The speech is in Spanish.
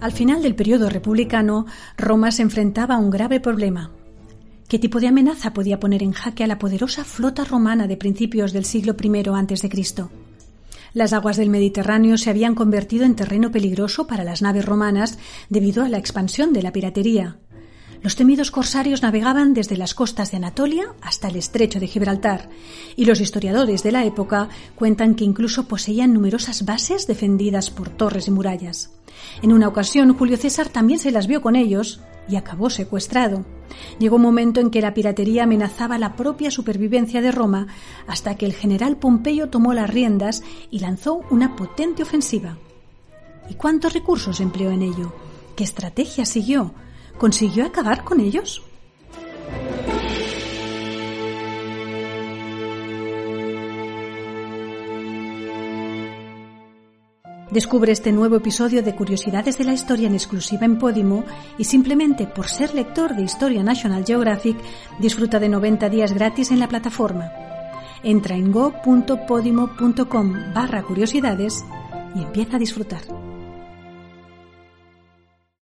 Al final del periodo republicano, Roma se enfrentaba a un grave problema. ¿Qué tipo de amenaza podía poner en jaque a la poderosa flota romana de principios del siglo I a.C.? Las aguas del Mediterráneo se habían convertido en terreno peligroso para las naves romanas debido a la expansión de la piratería. Los temidos corsarios navegaban desde las costas de Anatolia hasta el estrecho de Gibraltar, y los historiadores de la época cuentan que incluso poseían numerosas bases defendidas por torres y murallas. En una ocasión, Julio César también se las vio con ellos y acabó secuestrado. Llegó un momento en que la piratería amenazaba la propia supervivencia de Roma hasta que el general Pompeyo tomó las riendas y lanzó una potente ofensiva. ¿Y cuántos recursos empleó en ello? ¿Qué estrategia siguió? ¿Consiguió acabar con ellos? Descubre este nuevo episodio de Curiosidades de la Historia en exclusiva en Podimo y simplemente por ser lector de Historia National Geographic disfruta de 90 días gratis en la plataforma. Entra en go.podimo.com barra curiosidades y empieza a disfrutar.